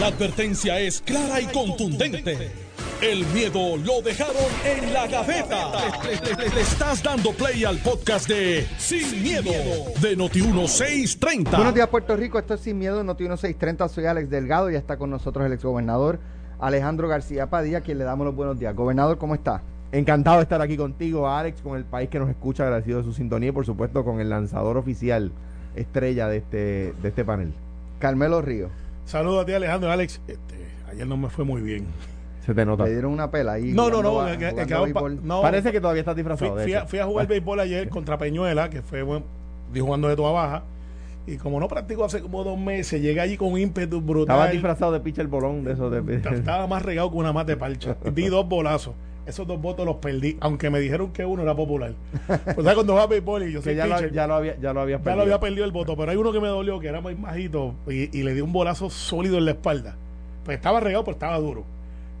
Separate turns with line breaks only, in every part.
La advertencia es clara y contundente. El miedo lo dejaron en la gaveta. Le, le estás dando play al podcast de Sin, miedo, de Noti1630.
Buenos días, Puerto Rico. Esto es Sin Miedo, Noti1630. Soy Alex Delgado y está con nosotros el exgobernador Alejandro García Padilla, quien le damos los buenos días. Gobernador, ¿cómo está?
Encantado de estar aquí contigo, Alex, con el país que nos escucha, agradecido de su sintonía y por supuesto con el lanzador oficial estrella de este, de este panel.
Carmelo Río.
Saludos a ti, Alejandro. Alex, este, ayer no me fue muy bien.
Se te nota.
Le dieron una pela ahí.
No, no, no, que- que- pa-
Parece que todavía estás disfrazado.
fui a,
hecho.
fui a jugar béisbol ayer contra Peñuela, que fue bueno, di jugando de toda baja. Y como no practico hace como dos meses, llegué allí con un ímpetu brutal.
Estabas disfrazado de pitcher bolón de esos de.
Estaba más regado que una mate de parcha. Di dos bolazos. Esos dos votos los perdí, aunque me dijeron que uno era popular. Pues ¿sabes? cuando juega béisbol y yo soy
que ya lo, ya lo había, ya lo habías
ya lo había perdido el voto, pero hay uno que me dolió, que era más bajito, y, y le di un bolazo sólido en la espalda. Pues estaba regado, pero estaba duro.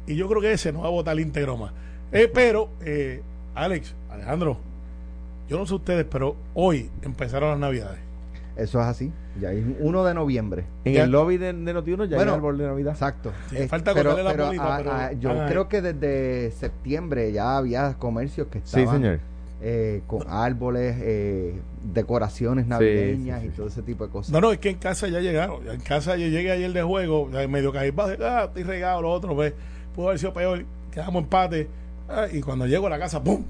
Y yo creo que ese no va a votar íntegro más. Eh, pero, eh, Alex, Alejandro, yo no sé ustedes, pero hoy empezaron las navidades.
Eso es así. Ya es 1 de noviembre.
En
Ya-
el lobby de, de Notiuno ya
Bueno,
hay árbol de Navidad.
Exacto.
Sí,
Eh,
falta
pero,
cortarle la
pero,
bolita,
ah,
pero
ah, yo creo que desde septiembre ya había comercios que
Sí,
estaban
señor.
eh, con árboles, eh, decoraciones navideñas
sí,
y todo ese tipo de cosas.
No, no, es que en casa ya llegaron. En casa yo llegué ayer de juego, ya medio caí, ah, estoy regado, lo otro, pues, pudo haber sido peor, quedamos empate. ah, y cuando llego a la casa, ¡pum!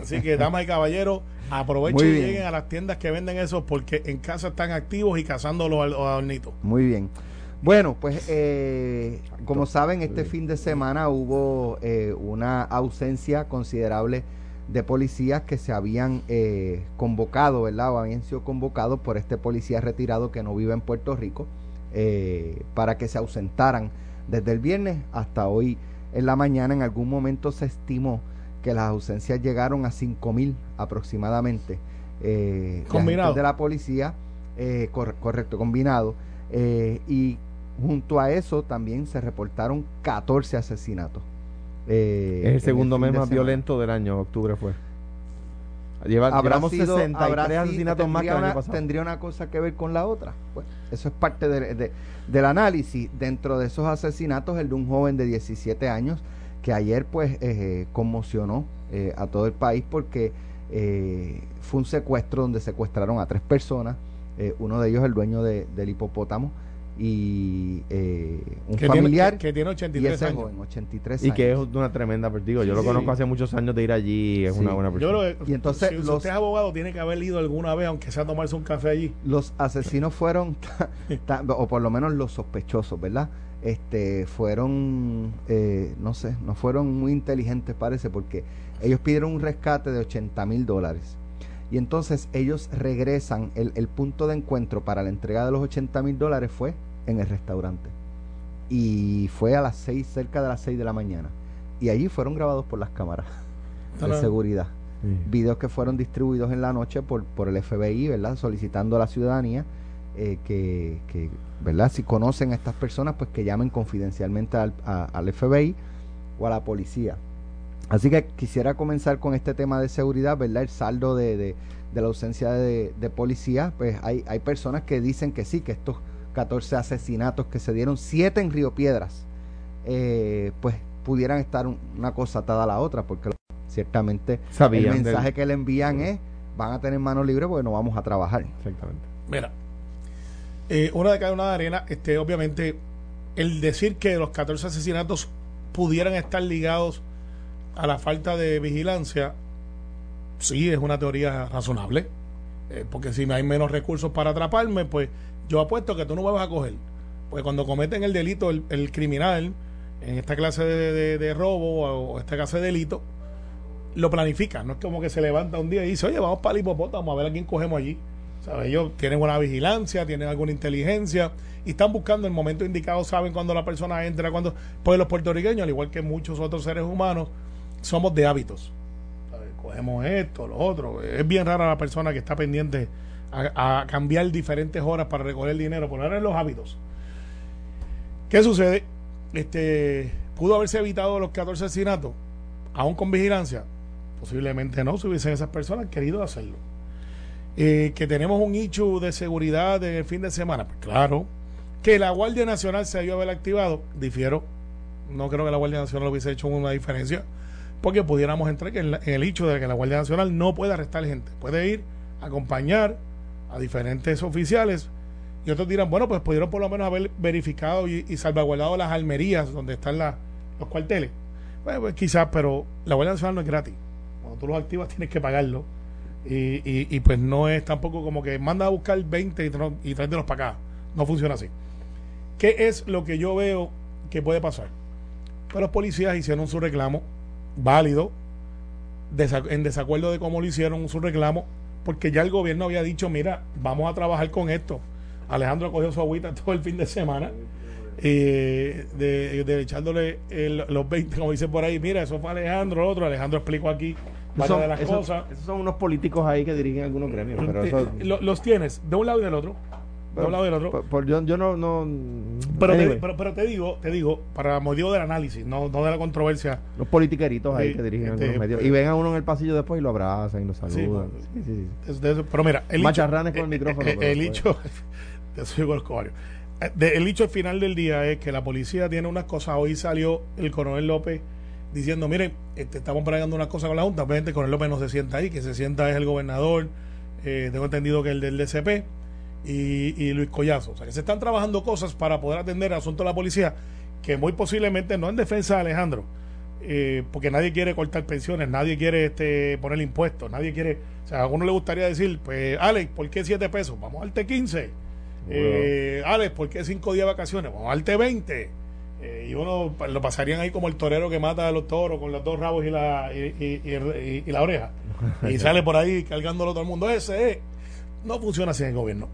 Así que, damas y caballeros, aprovechen y lleguen a las tiendas que venden eso porque en casa están activos y cazando los, adornitos.
Muy bien. Bueno, pues eh, como saben, este fin de semana hubo eh, una ausencia considerable de policías que se habían eh, convocado, ¿verdad? O habían sido convocados por este policía retirado que no vive en Puerto Rico eh, para que se ausentaran desde el viernes hasta hoy en la mañana. En algún momento se estimó que las ausencias llegaron a 5 mil aproximadamente. eh, de
Combinado.
de la policía, eh, cor- correcto, combinado. Eh, y junto a eso también se reportaron 14 asesinatos. eh,
es el segundo mes más
semana.
violento del año, octubre fue. Lleva-
Habrá
llevamos
sido-
63
habrá sido-
asesinatos más que el
tendría
año
una-
pasado.
¿Tendría una cosa que ver con la otra? Bueno, eso es parte de- de- del análisis. Dentro de esos asesinatos, el de un joven de 17 años que ayer pues eh, conmocionó eh, a todo el país porque eh, fue un secuestro donde secuestraron a tres personas, uno de ellos el dueño de- del hipopótamo y eh, un
Que
familiar
tiene, que, que tiene
y
83
ese
años.
joven, 83
Y que es
años.
una tremenda, pues, digo, yo lo
Sí.
conozco hace muchos años de ir allí, es
Sí.
una buena persona.
Y entonces
si, usted es abogado, tiene que haber ido alguna vez, aunque sea a tomarse un café allí.
los asesinos fueron, ta- ta- o por lo menos los sospechosos, ¿verdad? Este, fueron, eh, no sé, no fueron muy inteligentes parece, porque ellos pidieron un rescate de 80 mil dólares. Y entonces ellos regresan, el, el punto de encuentro para la entrega de los 80 mil dólares fue en el restaurante. Y fue a las 6, cerca de las 6 de la mañana. Y allí fueron grabados por las cámaras de seguridad
Sí.
videos que fueron distribuidos en la noche por, por el FBI, ¿verdad? Solicitando a la ciudadanía eh, que, que, ¿verdad? Si conocen a estas personas, pues que llamen confidencialmente al, a- al FBI o a la policía. Así que quisiera comenzar con este tema de seguridad, ¿verdad? El saldo de, de- de la ausencia de, de policía, pues hay, hay personas que dicen que sí, que estos 14 asesinatos que se dieron, 7 en Río Piedras, eh, pues pudieran estar un- una cosa atada a la otra, porque ciertamente
Sabían
el
del-
mensaje que le envían es van a tener manos libres porque no vamos a trabajar.
Exactamente.
Mira, eh, una de cada una de arena, este, obviamente, el decir que los 14 asesinatos pudieran estar ligados a la falta de vigilancia, sí es una teoría razonable. Eh, porque si hay menos recursos para atraparme, pues yo apuesto que tú no me vas a coger. Pues cuando cometen el delito, el, el criminal, en esta clase de, de- robo o esta clase de delito, lo planifica. No es como que se levanta un día y dice, oye, vamos para el hipopótamo a ver a quién cogemos allí. Ellos tienen una vigilancia, tienen alguna inteligencia y están buscando el momento indicado, saben cuando la persona entra, cuando... Pues los puertorriqueños, al igual que muchos otros seres humanos, somos de hábitos. Cogemos esto, lo otro. Es bien rara la persona que está pendiente a, cambiar diferentes horas para recoger dinero, poner en los hábitos. ¿Qué sucede? Este, ¿Pudo haberse evitado los 14 asesinatos? Aún con vigilancia. Posiblemente no, si hubiesen esas personas querido hacerlo. Eh, que tenemos un hecho de seguridad en el fin de semana. Pues claro, Que la Guardia Nacional se debió haber activado, difiero. No creo que la Guardia Nacional hubiese hecho una diferencia, porque pudiéramos entrar en, el hecho de que la Guardia Nacional no puede arrestar gente, puede ir acompañar a diferentes oficiales y otros dirán, bueno, pues pudieron por lo menos haber verificado y, salvaguardado las almerías donde están los cuarteles. Bueno, pues quizás, pero la Guardia Nacional no es gratis. Cuando tú los activas tienes que pagarlo. Y, y, pues no es tampoco como que manda a buscar 20 y, y tráetelos para acá. No funciona así. ¿Qué es lo que yo veo que puede pasar? Pues los policías hicieron su reclamo válido, en desacuerdo de cómo lo hicieron su reclamo, porque ya el gobierno había dicho, mira, vamos a trabajar con esto. Alejandro cogió su agüita todo el fin de semana, eh, de, echándole los 20, como dicen por ahí, mira, eso fue Alejandro, el otro, Alejandro explicó aquí varias de las cosas.
Esos son unos políticos ahí que dirigen algunos gremios. Pero
los tienes de un lado y del otro de del otro.
Por, yo, yo, no. no
pero, te, pero, pero, te digo, te digo, para motivo del análisis, no, no de la controversia.
Los politiqueritos ahí que dirigen este, algunos medios. Y ven a uno en el pasillo después y lo abrazan y lo saludan.
Sí, sí, sí. pero mira,
el Macharranes con el micrófono.
El, el, hecho. el el hecho al final del día es que la policía tiene unas cosas. Hoy salió el coronel López diciendo: Miren, este, estamos pregando unas cosas con la Junta. Obviamente, el coronel López no se sienta ahí, que se sienta es el gobernador. Eh, tengo entendido que el del DCP y, Luis Collazo. O sea, que se están trabajando cosas para poder atender el asunto de la policía, que muy posiblemente no en defensa de Alejandro, eh, porque nadie quiere cortar pensiones, nadie quiere este, poner impuestos, nadie quiere. O sea, a uno le gustaría decir, pues, Alex, ¿por qué 7 pesos? Vamos al darte 15. Eh, Alex, ¿por qué 5 días de vacaciones? Vamos al darte 20. Eh, y uno pues, lo pasarían ahí como el torero que mata a los toros con los dos rabos y la, y, y la oreja. y sale por ahí cargándolo todo el mundo. Ese no funciona así en el gobierno.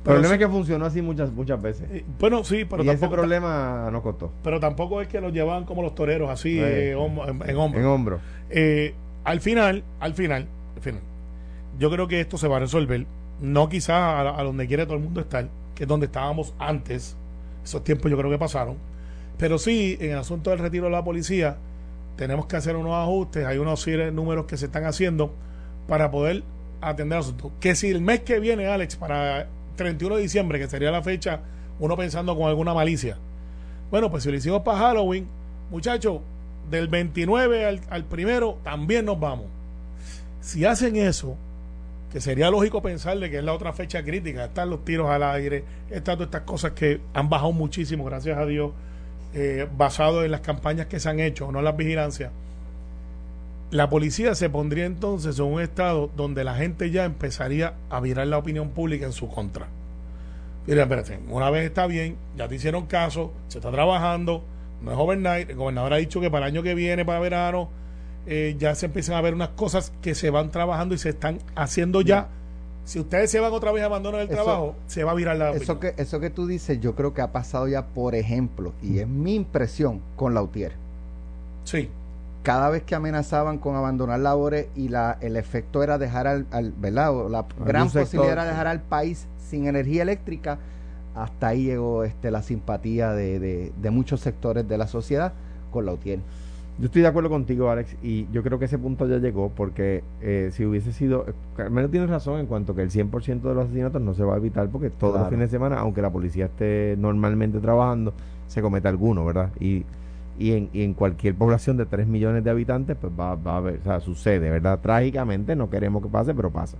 El problema es que funcionó así muchas muchas veces.
Eh, bueno, sí, pero
y ese problema no costó.
Pero tampoco es que los llevaban como los toreros, así eh, en, hombro.
En hombro.
Eh, al final, al final, al final, yo creo que esto se va a resolver. No quizás a, donde quiere todo el mundo estar, que es donde estábamos antes. Esos tiempos yo creo que pasaron. Pero sí, en el asunto del retiro de la policía, tenemos que hacer unos ajustes. Hay unos números que se están haciendo para poder atender el asunto. Que si el mes que viene, Alex, para 31 de diciembre, que sería la fecha, uno pensando con alguna malicia. Bueno, pues si lo hicimos para Halloween, muchachos, del 29 al, primero también nos vamos. Si hacen eso, que sería lógico pensarle que es la otra fecha crítica, están los tiros al aire, están todas estas cosas que han bajado muchísimo, gracias a Dios, eh, basado en las campañas que se han hecho, no en las vigilancias. La policía se pondría entonces en un estado donde la gente ya empezaría a virar la opinión pública en su contra. Mira, espérate, una vez está bien, ya te hicieron caso, se está trabajando, no es overnight, el gobernador ha dicho que para el año que viene, para verano, eh, ya se empiezan a ver unas cosas que se van trabajando y se están haciendo ya. Si ustedes se van otra vez a abandonar el trabajo, se va a virar la
eso que Eso que tú dices, yo creo que ha pasado ya, por ejemplo, y es mi impresión con Lautier.
Sí
cada vez que amenazaban con abandonar labores y la, el efecto era dejar al, al ¿verdad? la gran posibilidad era dejar al país sin energía eléctrica, hasta ahí llegó este, la simpatía de, de, muchos sectores de la sociedad con la UTIER.
Yo estoy de acuerdo contigo, Alex, y yo creo que ese punto ya llegó porque eh, si hubiese sido, Carmelo tiene razón en cuanto que el 100% de los asesinatos no se va a evitar porque todos los fines de semana, aunque la policía esté normalmente trabajando, se comete alguno, ¿verdad? Y y en, y en cualquier población de 3 millones de habitantes, pues va, va a haber, o sea, sucede, ¿verdad? Trágicamente, no queremos que pase, pero pasa.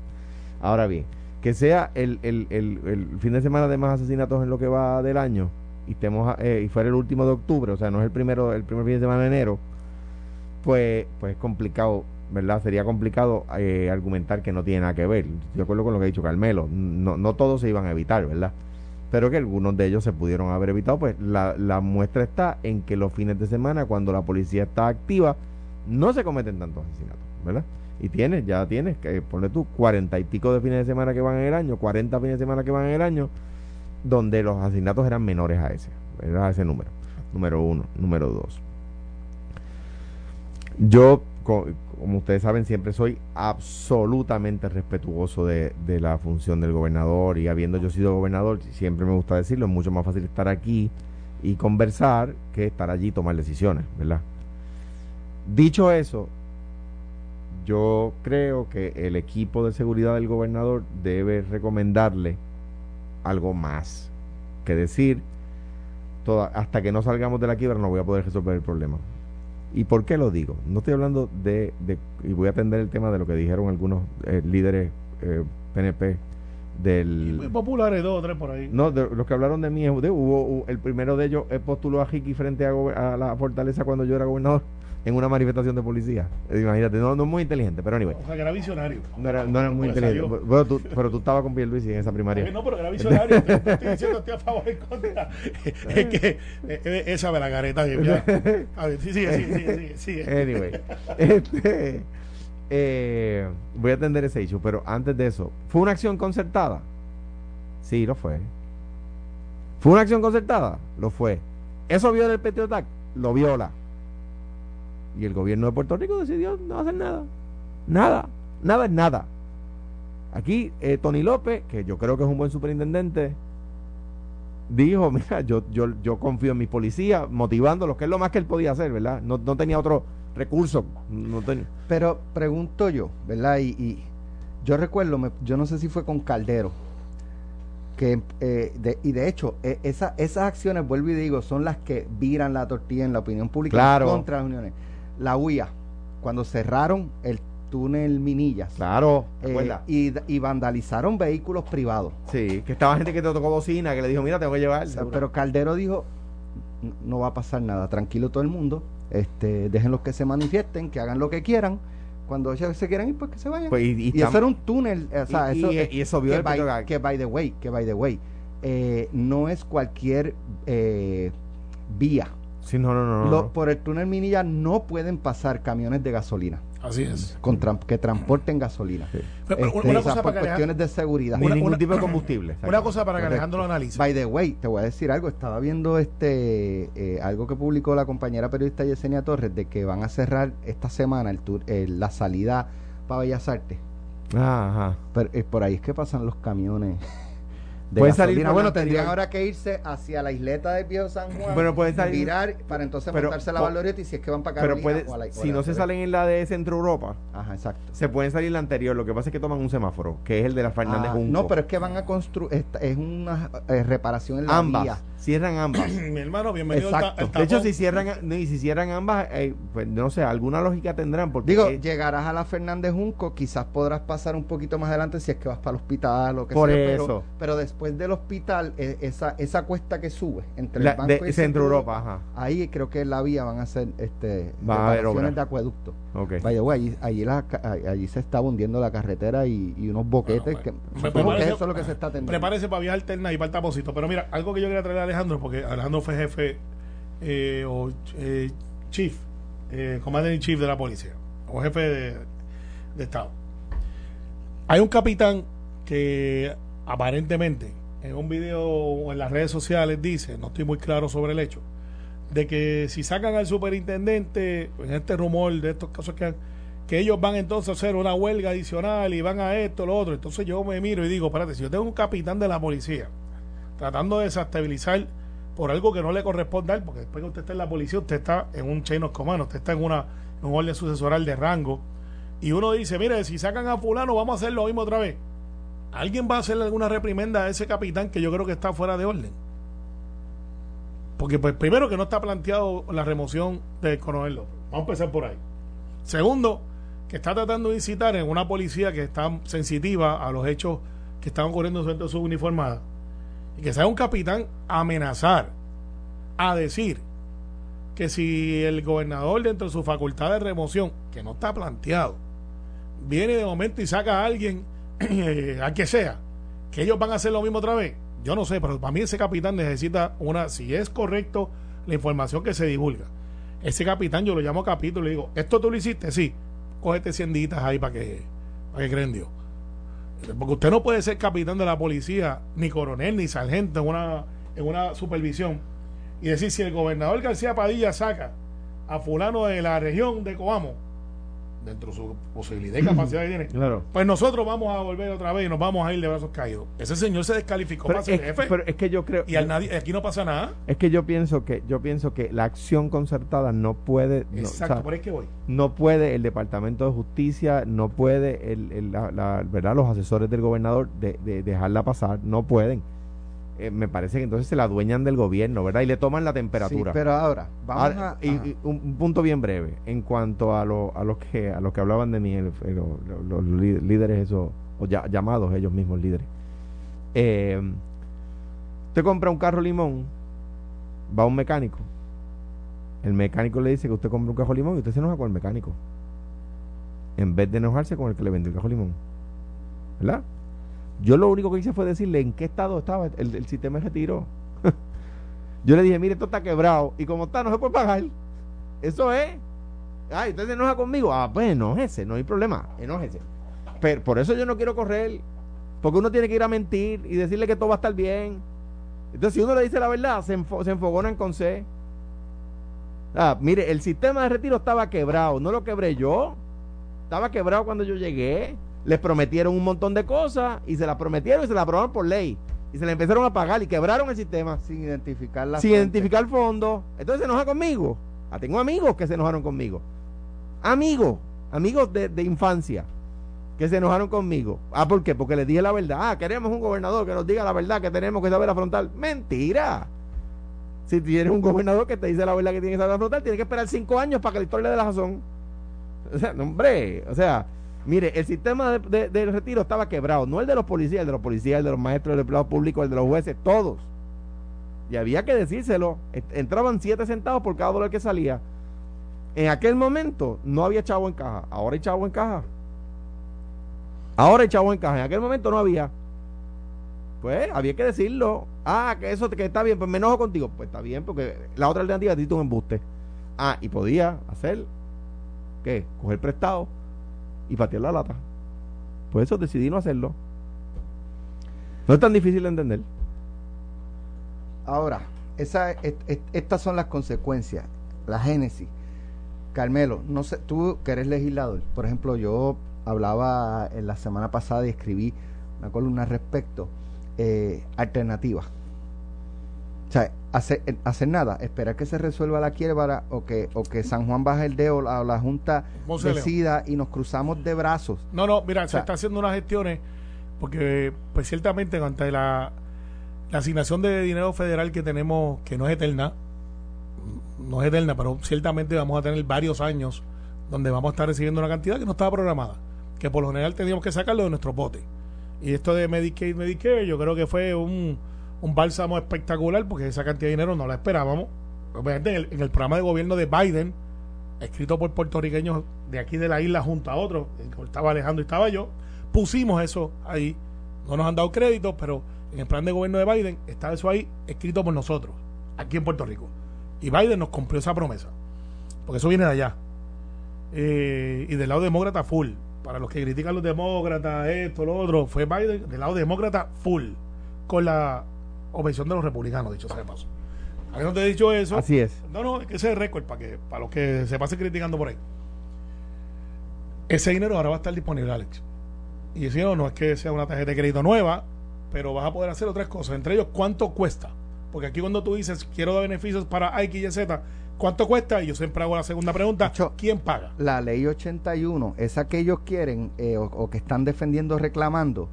Ahora bien, que sea el, el, el, el fin de semana de más asesinatos en lo que va del año y estemos eh, y fuera el último de octubre, o sea, no es el primero el primer fin de semana de enero, pues pues es complicado, ¿verdad? Sería complicado eh, argumentar que no tiene nada que ver. De acuerdo con lo que ha dicho Carmelo, no, no todos se iban a evitar, ¿verdad? Pero que algunos de ellos se pudieron haber evitado, pues la, la muestra está en que los fines de semana, cuando la policía está activa, no se cometen tantos asesinatos, ¿verdad? Y tienes, ya tienes, que ponle tú, cuarenta y pico de fines de semana que van en el año, cuarenta fines de semana que van en el año, donde los asesinatos eran menores a ese, ¿verdad? A ese número. Número uno. Número dos. Yo como ustedes saben, siempre soy absolutamente respetuoso de, la función del gobernador y habiendo yo sido gobernador, siempre me gusta decirlo, es mucho más fácil estar aquí y conversar que estar allí y tomar decisiones, ¿verdad? Dicho eso, yo creo que el equipo de seguridad del gobernador debe recomendarle algo más que decir, toda, hasta que no salgamos de la quiebra no voy a poder resolver el problema. ¿Y por qué lo digo? No estoy hablando de, y voy a atender el tema de lo que dijeron algunos eh, líderes PNP del...
Muy populares, dos o tres por ahí.
No, de, los que hablaron de mí, hubo, el primero de ellos postuló a Hiki frente a, la fortaleza cuando yo era gobernador en una manifestación de policía. Imagínate, no, no muy inteligente, pero anyway.
O sea, que era visionario.
No era, no era muy pues inteligente. Bueno, tú, pero tú estabas con Pierluisi en esa primaria.
No, pero era visionario. te, estoy diciendo estoy a favor en contra. es que eh, eh, esa me la careta. A ver, sí, sigue, sigue, sigue.
Anyway. Este, eh, voy a atender ese hecho, pero antes de eso, ¿fue una acción concertada? Sí, lo fue. ¿Fue una acción concertada? Lo fue. ¿Eso viola el Petrotac? Lo viola. Y el gobierno de Puerto Rico decidió no hacer nada. Nada. Nada es nada. Aquí eh, Tony López, que yo creo que es un buen superintendente, dijo, mira, yo, yo, yo confío en mis policías, motivándolos, que es lo más que él podía hacer, ¿verdad? No, no tenía otro recurso. No tenía.
Pero pregunto yo, ¿verdad? Y, yo recuerdo, yo no sé si fue con Caldero, que eh, y de hecho, e, esa, esas acciones, vuelvo y digo, son las que viran la tortilla en la opinión pública contra las uniones. La UIA, cuando cerraron el túnel Minillas.
Claro,
eh, y, vandalizaron vehículos privados.
Sí, que estaba gente que te tocó bocina, que le dijo, mira, tengo que llevar.
pero Caldero dijo, no va a pasar nada, tranquilo todo el mundo, este, dejen los que se manifiesten, que hagan lo que quieran. Cuando ellos se quieran ir, pues que se vayan.
Pues,
y, eso era un túnel, o sea,
y, eso, y, eso vio
que, by, que by the way, que by the way, eh, no es cualquier eh, vía.
Sí, no, no, no,
Por el túnel Minilla no pueden pasar camiones de gasolina.
Así es.
que transporten gasolina. Pero, una este, cosa para cuestiones de seguridad.
Ni ningún tipo de combustible.
Una cosa para que Alejandro lo analice.
By the way, te voy a decir algo. Estaba viendo este eh, algo que publicó la compañera periodista Yesenia Torres de que van a cerrar esta semana el tour, la salida para Bellas Artes.
Ajá.
Pero eh, por ahí es que pasan los camiones
pueden salir
bueno tendrían ahora que irse hacia la isleta de Viejo San Juan
pero pueden salir
virar para entonces montarse la Valorieta y si es que van para
Carolina pero puede, si no se salen en la de Centro Europa
ajá exacto.
se pueden salir la anterior lo que pasa es que toman un semáforo que es el de la Fernández ah,
no pero es que van a construir es una eh, reparación en la
ambas.
vía.
Cierran ambas
mi hermano bienvenido
exacto. de hecho si cierran y si cierran ambas eh, pues no sé alguna lógica tendrán porque
digo llegarás a la Fernández Junco quizás podrás pasar un poquito más adelante si es que vas para el hospital o que
por
sea,
eso
pero, pero después del hospital e, esa, esa cuesta que sube entre el banco
y Centro Europa,
ahí creo que en la vía van a ser este
Va
de acueducto.
Okay.
allí, allí, allí, se está hundiendo la carretera y, unos boquetes que,
eso es lo que se está teniendo. Prepárese para vía alterna y para el tapocito. Pero mira, algo que yo quería traer a Alejandro, porque Alejandro fue jefe eh, o eh, chief, eh, commander in chief de la policía, o jefe de, Estado. Hay un capitán que aparentemente en un video en las redes sociales dice, no estoy muy claro sobre el hecho, de que si sacan al superintendente, en este rumor de estos casos que que ellos van entonces a hacer una huelga adicional y van a esto, lo otro. Entonces yo me miro y digo, espérate, si yo tengo un capitán de la policía tratando de desestabilizar por algo que no le corresponde a él, porque después que usted está en la policía, usted está en un chain of command, usted está en, una, un orden sucesoral de rango, y uno dice, mire, si sacan a fulano, vamos a hacer lo mismo otra vez alguien va a hacerle alguna reprimenda a ese capitán que yo creo que está fuera de orden. Porque pues primero que no está planteado la remoción del coronel López. Vamos a empezar por ahí. Segundo, que está tratando de incitar en una policía que está sensitiva a los hechos que están ocurriendo dentro de su uniformada. Y que sea un capitán amenazar, a decir que si el gobernador dentro de su facultad de remoción, que no está planteado, viene de momento y saca a alguien a que sea, que ellos van a hacer lo mismo otra vez. Yo no sé, pero para mí ese capitán necesita una, si es correcto la información que se divulga. Ese capitán yo lo llamo capítulo y le digo, ¿esto tú lo hiciste? Sí, cógete 100 ditas ahí para que, para que creen Dios. Porque usted no puede ser capitán de la policía, ni coronel, ni sargento en una, en una supervisión. Y decir si el gobernador García Padilla saca a fulano de la región de Coamo dentro de su posibilidad y capacidad que tiene,
claro.
pues nosotros vamos a volver otra vez y nos vamos a ir de brazos caídos. Ese señor se descalificó
para ser
jefe.
Pero es que yo creo
y al nadie, aquí no pasa nada.
Es que yo pienso que yo pienso que la acción concertada no puede
Exacto, por ahí que voy.
No puede el Departamento de Justicia, no puede el, la, verdad los asesores del gobernador de, dejarla pasar, no pueden. Eh, me parece que entonces se la adueñan del gobierno, ¿verdad? Y le toman la temperatura.
pero ahora, vamos a,
y, un, punto bien breve, en cuanto a, lo, a los que a los que hablaban de mí, los líderes esos, o llamados ellos mismos líderes. Eh, usted compra un carro limón, va a un mecánico, el mecánico le dice que usted compra un carro limón y usted se enoja con el mecánico, en vez de enojarse con el que le vendió el carro limón, ¿verdad? Yo lo único que hice fue decirle en qué estado estaba el, sistema de retiro. Yo le dije, mire, esto está quebrado y como está, no se puede pagar. Eso es. Ay, usted se enoja conmigo. Ah, pues enójese, no hay problema, enójese. Pero por eso yo no quiero correr. Porque uno tiene que ir a mentir y decirle que todo va a estar bien. Entonces, si uno le dice la verdad, se, se enfogonan con C. Ah, mire, el sistema de retiro estaba quebrado. No lo quebré yo. Estaba quebrado cuando yo llegué les prometieron un montón de cosas y se las prometieron y se las aprobaron por ley. Y se le empezaron a pagar y quebraron el sistema.
Sin identificar la
Sin identificar el fondo. Entonces se enoja conmigo. Ah, tengo amigos que se enojaron conmigo. Amigos, amigos de, de, infancia que se enojaron conmigo. Ah, ¿por qué? Porque les dije la verdad. Ah, queremos un gobernador que nos diga la verdad, que tenemos que saber afrontar. Mentira. Si tienes un gobernador que te dice la verdad que tiene que saber afrontar, tiene que esperar cinco años para que la historia le dé la razón. O sea, hombre, o sea, Mire, el sistema de, del retiro estaba quebrado, no el de los policías, el de los policías, el de los maestros, el de empleados públicos, el de los jueces, todos. Y había que decírselo. Entraban siete centavos por cada dólar que salía. En aquel momento no había chavo en caja. Ahora hay chavo en caja. Ahora hay chavo en caja. En aquel momento no había. Pues había que decirlo. Ah, que eso que está bien, pues me enojo contigo. Pues está bien, porque la otra alternativa es un embuste. Ah, y podía hacer, ¿qué? Coger prestado y patear la lata. Por eso decidí no hacerlo. No es tan difícil de entender.
Ahora, esa, estas son las consecuencias, la génesis. Carmelo, no sé, tú que eres legislador, por ejemplo, yo hablaba en la semana pasada y escribí una columna respecto eh, alternativas o sea, hacer, eh, hacer nada, esperar que se resuelva la quiebra o que, o que San Juan baje el dedo, la, la Junta decida y nos cruzamos de brazos.
No, no, mira, se está haciendo unas gestiones porque, pues ciertamente, ante la, la asignación de dinero federal que tenemos, que no es eterna, no es eterna, pero ciertamente vamos a tener varios años donde vamos a estar recibiendo una cantidad que no estaba programada, que por lo general teníamos que sacarlo de nuestro bote. Y esto de Medicaid, Medicare, yo creo que fue un un bálsamo espectacular porque esa cantidad de dinero no la esperábamos. Obviamente en el, programa de gobierno de Biden, escrito por puertorriqueños de aquí de la isla junto a otros, estaba Alejandro y estaba yo, pusimos eso ahí. No nos han dado crédito, pero en el plan de gobierno de Biden está eso ahí escrito por nosotros, aquí en Puerto Rico. Y Biden nos cumplió esa promesa, porque eso viene de allá. Eh, y del lado demócrata, full. Para los que critican los demócratas, esto, lo otro, fue Biden del lado demócrata, full. Con la objeción de los republicanos, dicho sea de paso. no te he dicho eso.
Así es.
No, no, es que ese es récord para que para los que se pasen criticando por ahí. Ese dinero ahora va a estar disponible, Alex. Y ese no, no es que sea una tarjeta de crédito nueva, pero vas a poder hacer otras cosas. Entre ellos, ¿cuánto cuesta? Porque aquí cuando tú dices, quiero dar beneficios para X y Z, ¿cuánto cuesta? Y yo siempre hago la segunda pregunta, ¿quién paga?
La ley 81, esa que ellos quieren eh, o que están defendiendo, reclamando,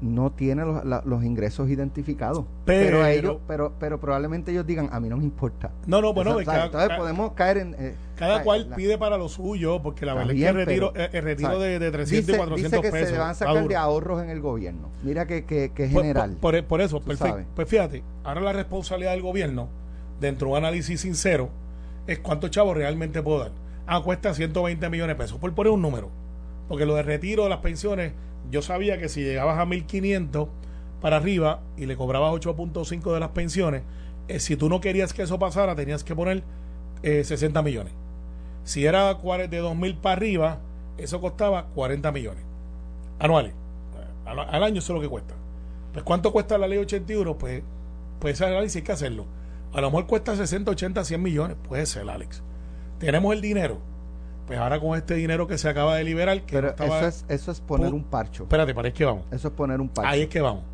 no tiene los, los ingresos identificados. Pero, ellos, pero, pero probablemente ellos digan, a mí no me importa.
No, no, bueno,
entonces podemos caer en...
Eh, cada cual pide para lo suyo, porque la verdad es que el retiro, el retiro de, de 300 y 400 dice que
se van a sacar de ahorros en el gobierno. Mira que, que, que es general.
Por, por, eso, perfecto. Pues fíjate, ahora la responsabilidad del gobierno, dentro de un análisis sincero, es cuánto chavo realmente puedo dar. Ah, cuesta 120 millones de pesos, por poner un número. Porque lo de retiro de las pensiones yo sabía que si llegabas a 1500 para arriba y le cobrabas 8.5 de las pensiones, eh, si tú no querías que eso pasara, tenías que poner 60 eh, millones. Si era de 2000 para arriba, eso costaba 40 millones anuales. Al, año eso es lo que cuesta. Pues ¿cuánto cuesta la ley 81? Pues, pues ese análisis hay que hacerlo. A lo mejor cuesta 60, 80, 100 millones. Puede ser, Alex. Tenemos el dinero pues ahora con este dinero que se acaba de liberar. Que
Pero eso, es, eso es poner un parcho.
Espérate, para que vamos.
Eso es poner un parcho.
Ahí es que vamos.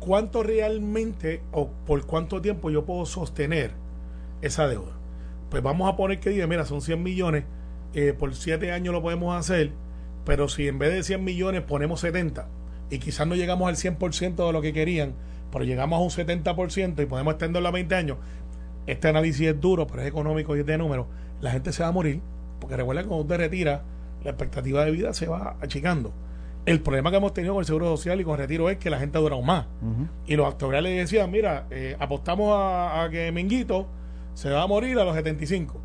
¿Cuánto realmente o por cuánto tiempo yo puedo sostener esa deuda? Pues vamos a poner que diga, mira, son 100 millones, eh, por 7 años lo podemos hacer, pero si en vez de 100 millones ponemos 70 y quizás no llegamos al 100% de lo que querían, pero llegamos a un 70% y podemos extenderlo a 20 años, este análisis es duro, pero es económico y es de números, la gente se va a morir, porque recuerda que cuando usted retira, la expectativa de vida se va achicando. El problema que hemos tenido con el Seguro Social y con el retiro es que la gente ha durado más. Y los actuariales decían, mira, eh, apostamos a, que Minguito se va a morir a los 75.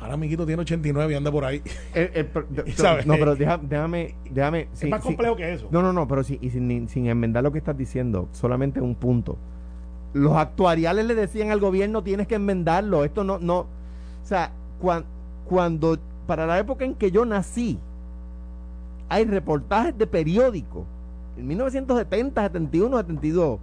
Ahora Minguito tiene 89 y anda por ahí.
no, pero déjame... déjame,
es más complejo que eso.
No, no, no, pero y sin, sin enmendar lo que estás diciendo, solamente un punto. Los actuariales le decían al gobierno, tienes que enmendarlo. Esto no... no o sea, cuando para la época en que yo nací, hay reportajes de periódicos, en 1970, 71, 72,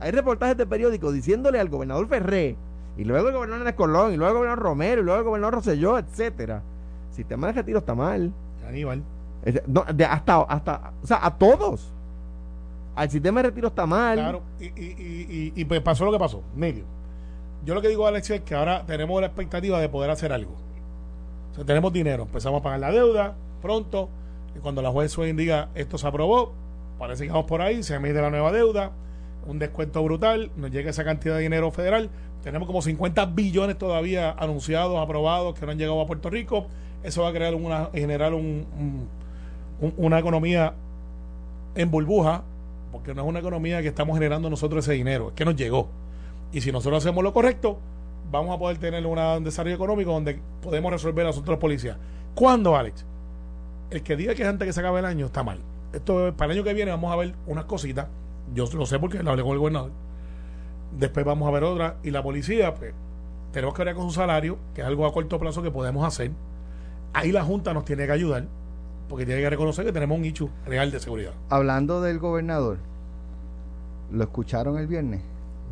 hay reportajes de periódicos diciéndole al gobernador Ferré, y luego el gobernador Colón, y luego el gobernador Romero, y luego el gobernador Rosselló, etcétera. El sistema de retiro está mal.
Aníbal.
de, hasta, hasta, o sea, a todos. Al sistema de retiro está mal.
Claro, y, y, y, pues pasó lo que pasó, medio. Yo lo que digo, Alex, es que ahora tenemos la expectativa de poder hacer algo. Tenemos dinero, empezamos a pagar la deuda pronto, y cuando la juez diga esto se aprobó, parece que vamos por ahí, se emite la nueva deuda, un descuento brutal, nos llega esa cantidad de dinero federal, tenemos como 50 billones todavía anunciados, aprobados, que no han llegado a Puerto Rico, eso va a crear una, generar un, una economía en burbuja, porque no es una economía que estamos generando nosotros ese dinero, es que nos llegó. Y si nosotros hacemos lo correcto, vamos a poder tener un desarrollo económico donde podemos resolver el asunto de la policía. ¿Cuándo, Alex? El que diga que es antes que se acabe el año está mal. Esto para el año que viene vamos a ver unas cositas. Yo lo sé porque lo hablé con el gobernador. Después vamos a ver otra. Y la policía, pues, tenemos que ver con su salario, que es algo a corto plazo que podemos hacer. Ahí la Junta nos tiene que ayudar, porque tiene que reconocer que tenemos un nicho real de seguridad.
Hablando del gobernador, ¿lo escucharon el viernes?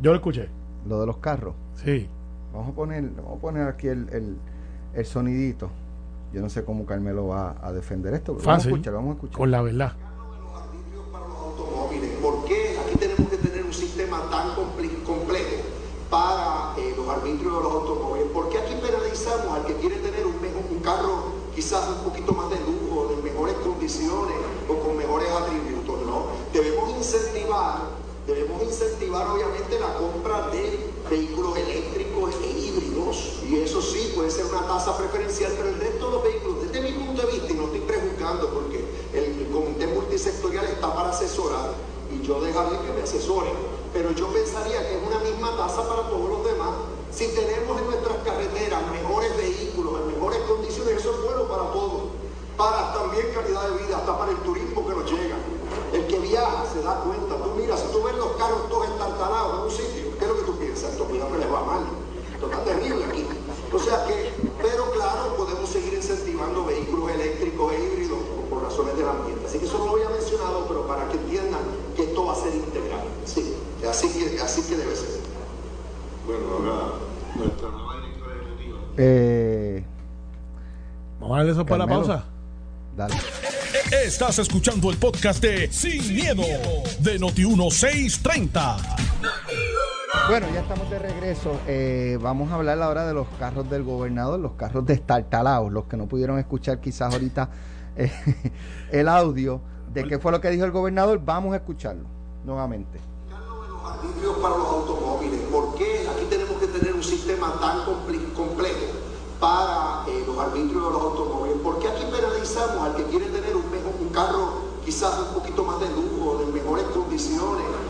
Yo lo escuché.
Lo de los carros.
Sí.
Vamos a poner, vamos a poner aquí el, el, sonidito. Yo no sé cómo Carmelo va a defender esto,
pero vamos a escuchar, vamos a escuchar. Con la verdad.
¿Por qué aquí tenemos que tener un sistema tan complejo para eh, los arbitrios de los automóviles? ¿Por qué aquí penalizamos al que quiere tener un, un carro quizás un poquito más de lujo, de mejores condiciones o con mejores atributos? No, debemos incentivar debemos incentivar obviamente la compra de vehículos eléctricos e híbridos y eso sí puede ser una tasa preferencial, pero el resto de los vehículos, desde mi punto de vista, y no estoy prejuzgando porque el, comité multisectorial está para asesorar y yo dejaré que me asesoren, pero yo pensaría que es una misma tasa para todos los demás. Si tenemos en nuestras carreteras mejores vehículos, en mejores condiciones, eso es bueno para todos, para también calidad de vida, hasta para el turismo Terrible aquí. O sea que, pero claro, podemos seguir incentivando vehículos eléctricos e híbridos por, razones del ambiente. Así que eso no lo había mencionado, pero para que entiendan que esto va a ser integral. Sí, así que, así que debe ser. Bueno, ahora nuestra nueva directora ejecutiva.
Eh,
Vamos a darle eso para la pausa.
Dale.
Estás escuchando el podcast de Sin, miedo, de Noti1630.
Bueno, ya estamos de regreso. Eh, vamos a hablar ahora de los carros del gobernador, los carros destartalados, los que no pudieron escuchar quizás ahorita eh, el audio de qué fue lo que dijo el gobernador. Vamos a escucharlo nuevamente.
Los para los automóviles. ¿Por qué aquí tenemos que tener un sistema tan complejo para eh, los arbitrios de los automóviles? ¿Por qué aquí penalizamos al que quiere tener un carro quizás un poquito más de lujo, de mejores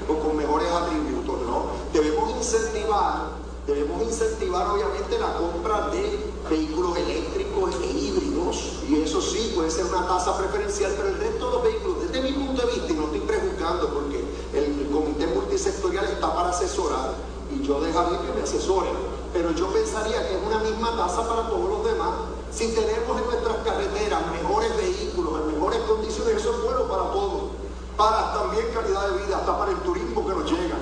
o con mejores atributos, ¿no? Debemos incentivar, debemos incentivar obviamente la compra de vehículos eléctricos e híbridos, y eso sí puede ser una tasa preferencial, pero el resto de los vehículos, desde mi punto de vista, y no estoy prejuzgando porque el, comité multisectorial está para asesorar, y yo dejaré que me asesoren, pero yo pensaría que es una misma tasa para todos los demás si tenemos en nuestras carreteras mejores vehículos, en mejores condiciones, eso es bueno para todos. Para también calidad de vida, hasta para el turismo que nos llega.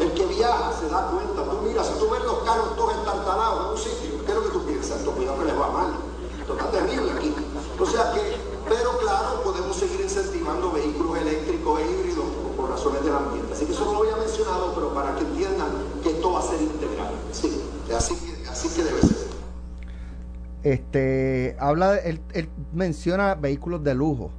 El que viaja se da cuenta. Tú mira, si tú ves los carros todos estartalados en un sitio, ¿qué es lo que tú piensas? Esto cuidado que les va mal. Esto está terrible aquí. O sea que, pero claro, podemos seguir incentivando vehículos eléctricos e híbridos por razones del ambiente. Así que eso no lo había mencionado, pero para que entiendan que esto va a ser integral. Sí, así, así que debe ser.
Este, habla, él, menciona vehículos de lujo.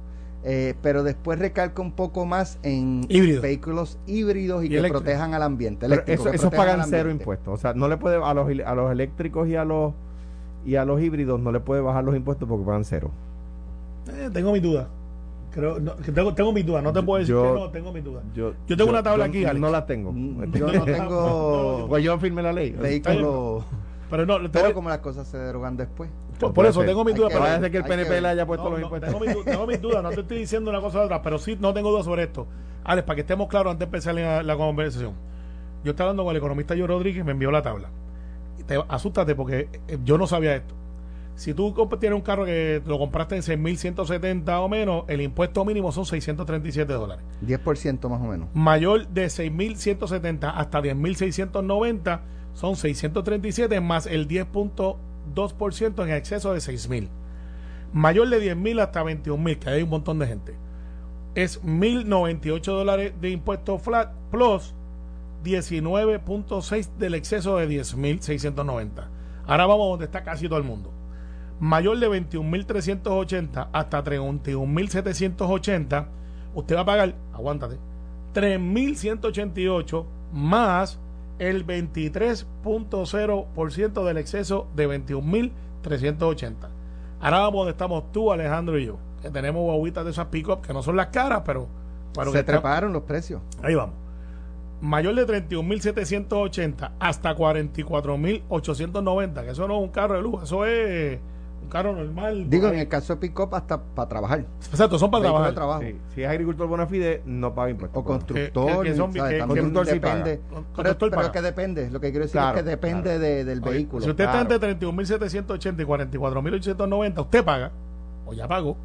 Eh, pero después recalca un poco más en vehículos híbridos y, que protejan al ambiente.
Eso, esos pagan cero impuestos. O sea, no le puede a los, a los eléctricos y a los y a los híbridos no le puede bajar los impuestos porque pagan cero.
Eh, tengo mi duda. Creo, no, tengo, tengo mi duda, no te puedo decir que no, tengo mi duda. Yo, tengo una tabla aquí,
No la tengo.
Mm, yo no tengo.
pues yo firmé la ley.
Vehículo. Pero no, pero como las cosas se derogan después.
Por, eso tengo mi duda.
Pero parece que el PNP le haya puesto los
impuestos. Tengo mi, tengo mi duda, no te estoy diciendo una cosa de otra, pero sí no tengo duda sobre esto. Alex, para que estemos claros antes de empezar la, la conversación. Yo estaba hablando con el economista Yo Rodríguez, me envió la tabla. Te, asústate porque eh, yo no sabía esto. Si tú tienes un carro que lo compraste en 6.170 o menos, el impuesto mínimo son 637 dólares.
10% más o menos.
Mayor de 6.170 hasta 10.690 son 637 más el 10.2% en exceso de 6.000. Mayor de 10.000 hasta 21.000, que hay un montón de gente. Es 1.098 dólares de impuesto flat plus 19.6 del exceso de 10.690. Ahora vamos donde está casi todo el mundo mayor de 21.380 hasta 31.780, usted va a pagar, aguántate, 3.188 más el 23.0% del exceso de 21.380. Ahora vamos donde estamos tú, Alejandro y yo, que tenemos guaguitas de esas pick-up que no son las caras, pero...
Se treparon los precios.
Ahí vamos. Mayor de 31.780 hasta 44.890, que eso no es un carro de lujo, eso es carro normal.
Digo, en el caso de pick-up hasta para trabajar.
Exacto, son para trabajar.
Trabajo. Si es agricultor bona fide, no paga impuestos.
O constructor. Que, son, constructor depende. pero, pero que depende. Lo que quiero decir es que depende de, del vehículo.
Si usted está entre 31.780 y 44.890, usted paga, o ya pagó,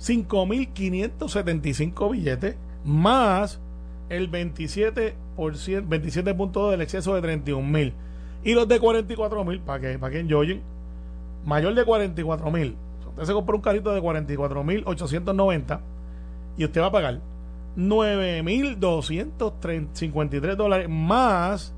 5.575 billetes más el 27%, 27.2 del exceso de 31.000. Y los de 44.000, para que, para que enjoyen mayor de 44 mil, usted se compró un carrito de 44 mil 890 y usted va a pagar 9 mil 253 dólares más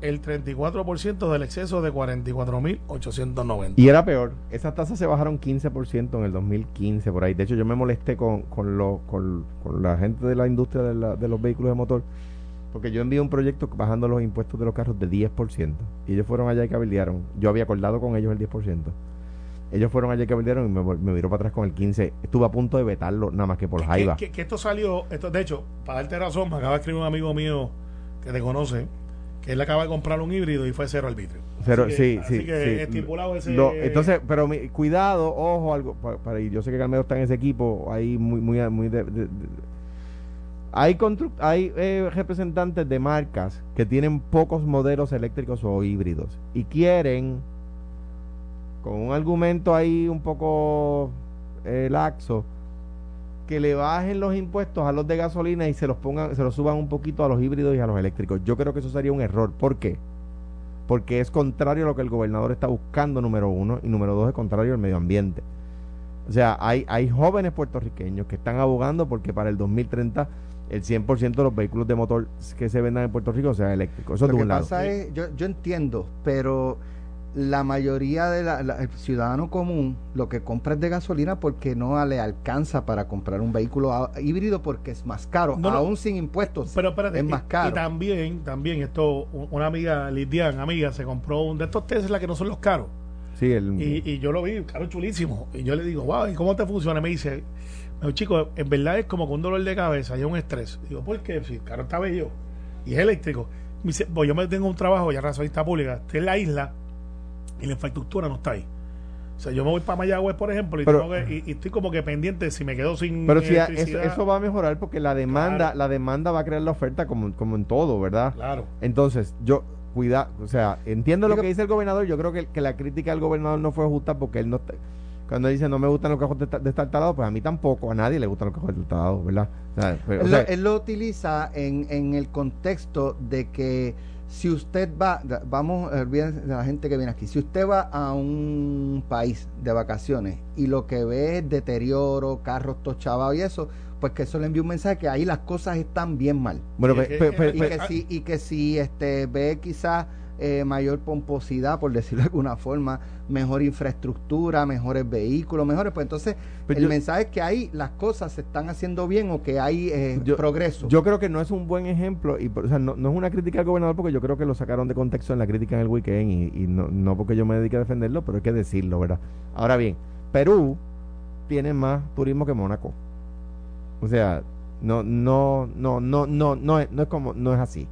el 34% del exceso de 44.890.
Y era peor, esas tasas se bajaron 15% en el 2015 por ahí. De hecho, yo me molesté con, con, lo, con, la gente de la industria de, de los vehículos de motor porque yo envié un proyecto bajando los impuestos de los carros de 10%. Y ellos fueron allá y cabildearon. Yo había acordado con ellos el 10%. Ellos fueron allá y cabildearon y me, me miró para atrás con el 15%. Estuve a punto de vetarlo, nada más que por jaiba.
Que, que, esto salió, esto, de hecho, para darte razón, me acaba de escribir un amigo mío que te conoce, que él acaba de comprar un híbrido y fue cero arbitrio.
Cero, sí, sí.
que estipulado ese.
entonces, pero cuidado, ojo, algo, para, yo sé que Carmelo está en ese equipo, ahí muy, muy, muy de, hay, hay eh, representantes de marcas que tienen pocos modelos eléctricos o híbridos y quieren, con un argumento ahí un poco eh, laxo, que le bajen los impuestos a los de gasolina y se los pongan, se los suban un poquito a los híbridos y a los eléctricos. Yo creo que eso sería un error. ¿Por qué? Porque es contrario a lo que el gobernador está buscando, número uno, y número dos, es contrario al medio ambiente. O sea, hay, hay jóvenes puertorriqueños que están abogando porque para el 2030 el 100% de los vehículos de motor que se vendan en Puerto Rico sean eléctricos. Eso
lo
de
un que pasa es, yo, yo entiendo, pero la mayoría del ciudadano común lo que compra es de gasolina porque no le alcanza para comprar un vehículo híbrido porque es más caro, aún sin impuestos.
Pero espérate, es más caro. Y, también, también esto, una amiga Lidian, amiga, se compró un de estos Tesla que no son los caros.
Sí, el,
y, y yo lo vi, caro chulísimo. Y yo le digo, wow, ¿y cómo te funciona? Me dice, no, chicos, en verdad es como con un dolor de cabeza y un estrés. Digo, ¿por qué? Si el carro está bello y es eléctrico. Me dice, pues yo me tengo un trabajo, ya razonista pública, estoy en la isla y la infraestructura no está ahí. O sea, yo me voy para Mayagüez, por ejemplo, y, y, estoy como que pendiente si me quedo sin.
Pero si eso, va a mejorar porque la demanda, la demanda va a crear la oferta como, como en todo, ¿verdad?
Claro.
Entonces, yo, cuida, o sea, entiendo lo que dice el gobernador. Yo creo que, que la crítica al gobernador no fue justa porque él no cuando dice no me gustan los cajos de, estar talados, pues a mí tampoco, a nadie le gustan los cajos talados, ¿verdad?
él, lo, utiliza en, en el contexto de que si usted va, vamos, olvídense de la gente que viene aquí, si usted va a un país de vacaciones y lo que ve es deterioro, carros tochados y eso, pues que eso le envía un mensaje que ahí las cosas están bien mal.
Bueno,
y, que si, y que si este ve quizás eh, mayor pomposidad, por decirlo de alguna forma, mejor infraestructura, mejores vehículos, mejores. Pues entonces,
Pues
el
yo-
mensaje es que ahí las cosas se están haciendo bien o que hay eh,
Yo-
progreso.
Yo creo que no es un buen ejemplo, y o sea, no, no es una crítica al gobernador porque yo creo que lo sacaron de contexto en la crítica en el weekend y, y no, no porque yo me dedique a defenderlo, pero hay que decirlo, ¿verdad? Ahora bien, Perú tiene más turismo que Mónaco. O sea, no, no, no, no, no, no es, no es como, no es así.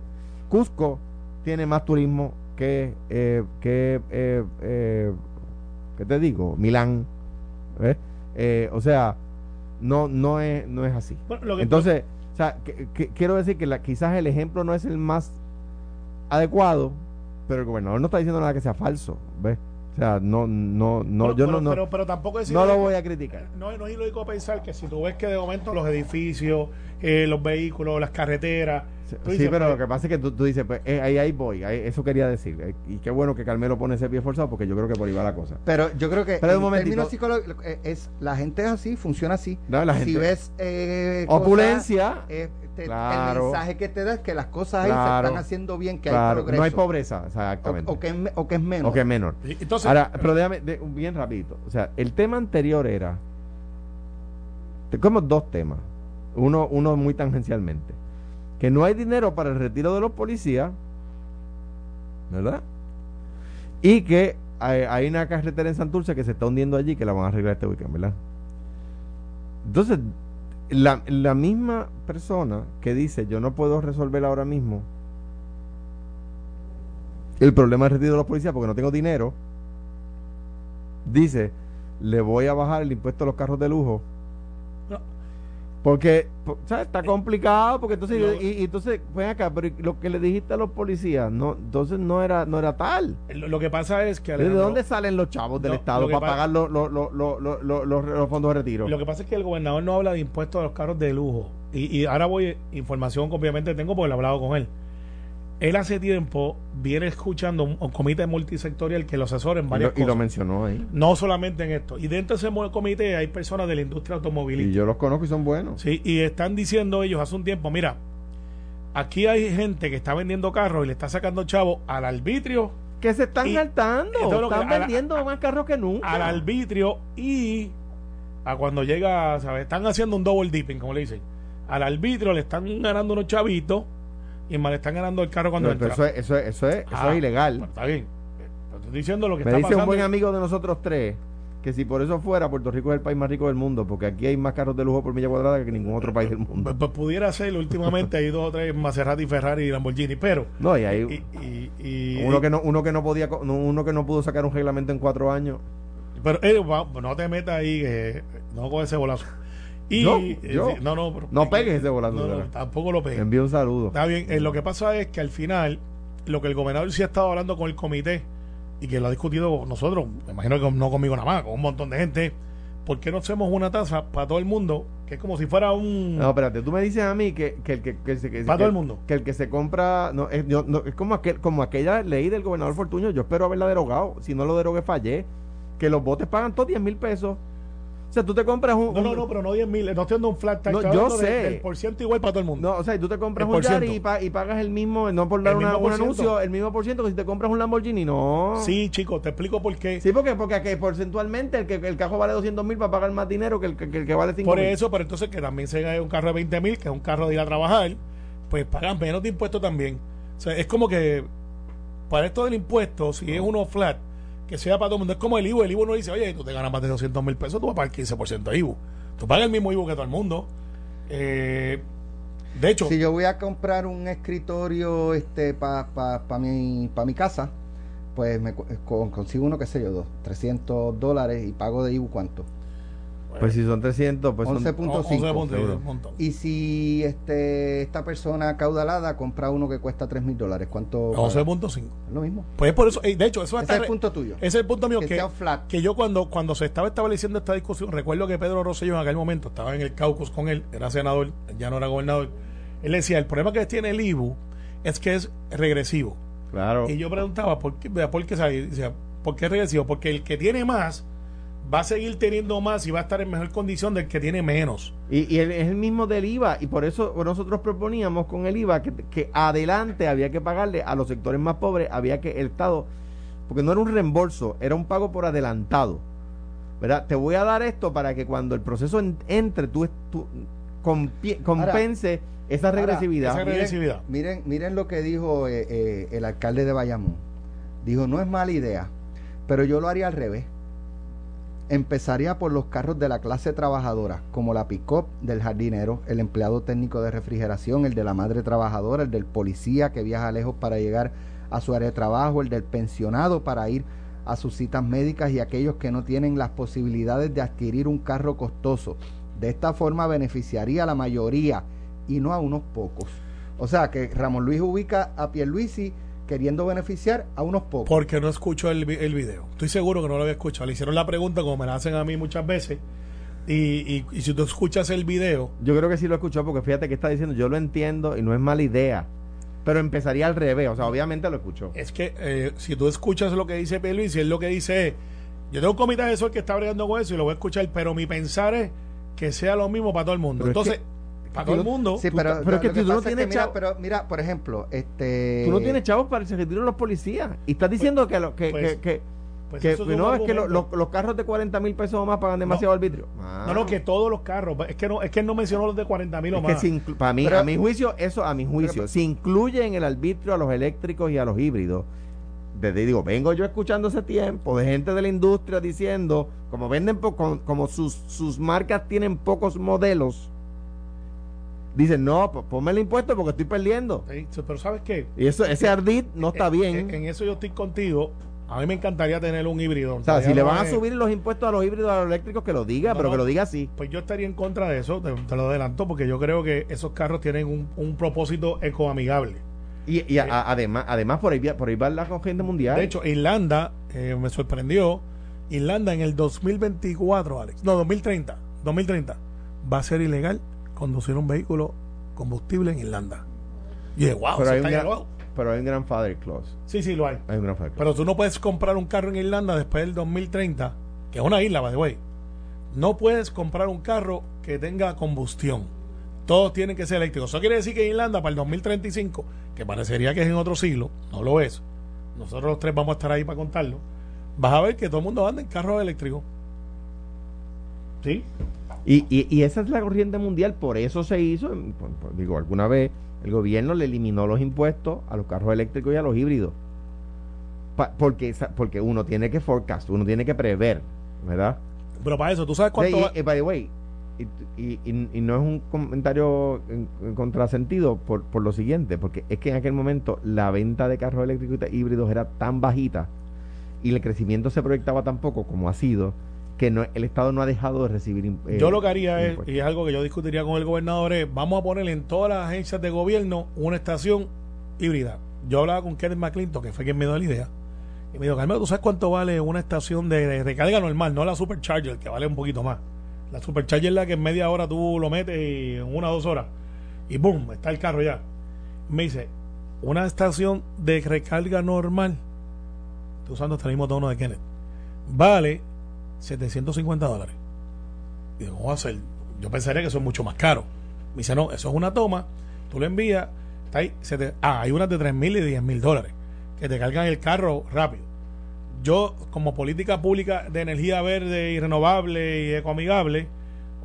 Cusco tiene más turismo que, eh, que, eh, eh, ¿qué te digo? Milán. Eh, o sea, no, no es, no es así.
Bueno, lo que-
Entonces, o sea, que- que- quiero decir que la- quizás el ejemplo no es el más adecuado, pero el gobernador no está diciendo nada que sea falso, ¿ves? O sea, no, no, no,
pero,
yo
pero-
no, no,
pero, pero tampoco es
no lo voy a criticar.
No, no es ilógico pensar que si tú ves que de momento los edificios, eh, los vehículos, las carreteras.
Sí, pero
pues,
lo que pasa es que tú, tú dices, pues eh, ahí, ahí voy, ahí- eso quería decir. eh, y qué bueno que Carmelo pone ese pie forzado porque yo creo que por ahí va la cosa.
Pero yo creo que
Pero
en términos psicológicos eh, es la gente es así, funciona así.
No, la
si ves eh, cosas,
Opulencia,
eh, te-
Claro.
el mensaje que te da es que las cosas ahí se están haciendo bien, que hay progreso.
no hay pobreza, exactamente.
o que es, o que es menos.
O que es menor.
Entonces,
Ahora, pero déjame, de- bien rapidito. O sea, el tema anterior era. Tenemos dos temas. Uno, uno muy tangencialmente. Que no hay dinero para el retiro de los policías. ¿Verdad? Y que hay, una carretera en Santurce que se está hundiendo allí que la van a arreglar este weekend, ¿verdad? Entonces, la, la misma persona que dice yo no puedo resolver ahora mismo el problema del retiro de los policías porque no tengo dinero, dice, le voy a bajar el impuesto a los carros de lujo.
No.
Porque, po- ¿sabes? Está complicado, porque entonces,
Lo-
y, y entonces, ven acá, pero lo que le dijiste a los policías, no, entonces no era, no era tal.
lo, lo que pasa es que.
¿De dónde salen los chavos del
No,
Estado para
pa-
pagar los, los, los, los, fondos de retiro?
Lo que pasa es que el gobernador no habla de impuestos a los carros de lujo. Y, y ahora voy, información que obviamente tengo porque lo he hablado con él. Él hace tiempo viene escuchando un, un comité multisectorial que lo asesora en
y,
varias
lo, y lo
cosas.
mencionó ahí.
no solamente en esto. Y dentro de ese comité hay personas de la industria
Y
automovilística.
yo los conozco y son buenos.
Sí, y están diciendo ellos hace un tiempo, mira, aquí hay gente que está vendiendo carros y le está sacando chavo al arbitrio,
Que se están
Y-
saltando,
es que-
están
la-
vendiendo más carros que nunca.
al arbitrio y a cuando llega, ¿sabes? Están haciendo un double dipping, como le dicen. Al arbitrio le están ganando unos chavitos y están ganando el carro cuando
No, pero
entra.
eso, es, eso, es, eso, es, eso
Ah,
es ilegal.
pues está bien. Pero estoy diciendo lo que
Me
está
dice un
pasando.
buen amigo de nosotros tres que si por eso fuera, Puerto Rico es el país más rico del mundo, porque aquí hay más carros de lujo por milla cuadrada que ningún otro país del mundo.
Pues, pues pudiera ser, últimamente hay dos o tres Maserati, Ferrari y Lamborghini, pero
No, y hay
y, y- y-
uno que no, uno que no podía, uno que no pudo sacar un reglamento en cuatro años.
Pero eh, no te metas ahí, que no con ese bolazo. Y,
Yo,
eh,
yo.
no, no, pero-
No pegues ese bolazo,
No, no, tampoco lo pegues.
Envío un saludo.
Está bien, eh, lo que pasa es que al final, lo que el gobernador sí ha estado hablando con el comité y que lo ha discutido con nosotros, me imagino que no conmigo nada más, con un montón de gente, ¿por qué no hacemos una tasa para todo el mundo? Que es como si fuera un...
No, espérate, tú me dices a mí que, que el que, que, se- que-
Para todo el mundo.
que el que se compra, no, es, yo- no, es como, aquel, como aquella ley del gobernador Fortuño, yo espero haberla derogado, si no lo derogué fallé, que los botes pagan todos 10 mil pesos. O sea, tú te compras un...
no, no,
un-
no, pero no 10 mil, no estoy dando un flat tax,
No, yo sé.
del por ciento igual para todo el mundo.
No, o sea, tú te compras
El
un
ciento.
y, pa- y pagas el mismo, no por dar
El
una- un anuncio, el mismo por ciento que si te compras un Lamborghini, no.
Sí, chicos, te explico por qué.
Sí, porque, porque porcentualmente el que el carro vale 200 mil para pagar más dinero que el que, el que vale 5
Por eso, pero entonces que también se gane un carro de 20 mil, que es un carro de ir a trabajar, pues pagan menos de impuestos también. O sea, es como que para esto del impuesto, si es uno flat, que sea para todo el mundo, es como el IVU. El IVU no dice, oye, tú te ganas más de 200 mil pesos, tú vas a pagar 15% de IVU. Tú pagas el mismo IVU que todo el mundo. Eh, de hecho,
Si yo voy a comprar un escritorio este para pa, pa mi, pa mi casa, pues me con- consigo uno, qué sé yo, dos, 300 dólares y pago de IBU cuánto.
Pues si son 300, pues son
11 punto
11
cinco,
puntos,
seguro.
un montón.
Y si este esta persona caudalada compra uno que cuesta 3 mil dólares, ¿cuánto? paga?
11.5.
Es lo mismo.
Pues por eso, de hecho, eso
Ese es el punto tuyo.
ese es el punto mío
que
que,
sea flat.
que yo cuando, cuando se estaba estableciendo esta discusión, recuerdo que Pedro Rosselló en aquel momento estaba en el caucus con él, era senador, ya no era gobernador. Él decía, el problema que tiene el IBU es que es regresivo.
Claro.
Y yo preguntaba, ¿por qué, ¿por qué, ¿por qué es regresivo? Porque el que tiene más va a seguir teniendo más y va a estar en mejor condición del que tiene menos.
Y, es el mismo del IVA, y por eso nosotros proponíamos con el IVA que, que, adelante había que pagarle a los sectores más pobres, había que el Estado, porque no era un reembolso, era un pago por adelantado. ¿verdad? Te voy a dar esto para que cuando el proceso entre, tú, tú compense esa regresividad.
Miren, miren, lo que dijo eh, eh, el alcalde de Bayamón. Dijo, no es mala idea, pero yo lo haría al revés. Empezaría por los carros de la clase trabajadora, como la pick-up del jardinero, el empleado técnico de refrigeración, el de la madre trabajadora, el del policía que viaja lejos para llegar a su área de trabajo, el del pensionado para ir a sus citas médicas y aquellos que no tienen las posibilidades de adquirir un carro costoso. De esta forma beneficiaría a la mayoría y no a unos pocos. O sea que Ramón Luis ubica a Pierluisi queriendo beneficiar a unos pocos.
Porque no escucho el, el video. Estoy seguro que no lo había escuchado. Le hicieron la pregunta como me la hacen a mí muchas veces. Y, y, si tú escuchas el video.
Yo creo que sí lo escuchó porque fíjate que está diciendo, yo lo entiendo y no es mala idea. Pero empezaría al revés, o sea, obviamente lo escuchó.
Es que eh, si tú escuchas lo que dice Pedro y si él lo que dice es, yo tengo un comité de eso que está bregando con eso y lo voy a escuchar, pero mi pensar es que sea lo mismo para todo el mundo. Entonces, para todo el mundo.
Sí, pero, es que tú no tienes chavos. Pero mira, por ejemplo, este.
Tú no tienes chavos para el se de los policías. Y estás diciendo que, lo, que, pues, que, pues que no, es que los carros de 40 mil pesos o más pagan demasiado arbitrio.
No, no, que todos los carros. Es que no, es que no mencionó los de 40 mil o más.
para mí, a mi juicio, eso, a mi juicio, si incluye en el arbitrio a los eléctricos y a los híbridos. Desde digo, vengo yo escuchando ese tiempo de gente de la industria diciendo, como venden, como sus, sus marcas tienen pocos modelos, Dicen, no, ponme el impuesto porque estoy perdiendo.
pero ¿sabes qué?
Y eso, ese ardid no está bien.
En, eso yo estoy contigo. A mí me encantaría tener un híbrido.
O sea, si le van a subir los impuestos a los híbridos a los eléctricos, que lo diga, pero que lo diga así.
Pues yo estaría en contra de eso, te, lo adelanto, porque yo creo que esos carros tienen un, propósito ecoamigable.
Y, y además, además por ahí, por ahí va la corriente mundial.
De hecho, Irlanda, eh, me sorprendió, Irlanda en el 2024, Alex, no, 2030, 2030, va a ser ilegal conducir un vehículo combustible en Irlanda. Y wow,
pero, hay un gran, pero hay un grandfather clause.
Sí, sí, lo hay.
Hay un
Pero tú no puedes comprar un carro en Irlanda después del 2030, que es una isla, by the way. No puedes comprar un carro que tenga combustión. Todos tienen que ser eléctricos. Eso quiere decir que en Irlanda para el 2035, que parecería que es en otro siglo, no lo es. Nosotros los tres vamos a estar ahí para contarlo. Vas a ver que todo el mundo anda en carros eléctricos. ¿Sí?
Y, y, esa es la corriente mundial, por eso se hizo, digo, alguna vez el gobierno le eliminó los impuestos a los carros eléctricos y a los híbridos. porque, porque uno tiene que forecast, uno tiene que prever, ¿verdad?
Pero para eso, ¿tú sabes cuánto...?
Y, by the way, y, y, no es un comentario en, contrasentido por, por lo siguiente, porque es que en aquel momento la venta de carros eléctricos y híbridos era tan bajita y el crecimiento se proyectaba tan poco como ha sido, que no, el Estado no ha dejado de recibir.
Eh, yo lo que haría es, y es algo que yo discutiría con el gobernador, es vamos a poner en todas las agencias de gobierno una estación híbrida. Yo hablaba con Kenneth McClinton, que fue quien me dio la idea. Y me dijo, Carmelo, ¿tú sabes cuánto vale una estación de, recarga normal? No la Supercharger, que vale un poquito más. La Supercharger es la que en media hora tú lo metes y en una o dos horas. Y boom, está el carro ya. Me dice, una estación de recarga normal, estoy usando este mismo tono de Kenneth, vale 750 dólares. Y digo, ¿cómo va a ser? Yo pensaría que eso es mucho más caro. Me dice, no, eso es una toma, tú lo envías, está ahí, ah, hay unas de 3 mil y 10 mil dólares que te cargan el carro rápido. Yo, como política pública de energía verde y renovable y ecoamigable,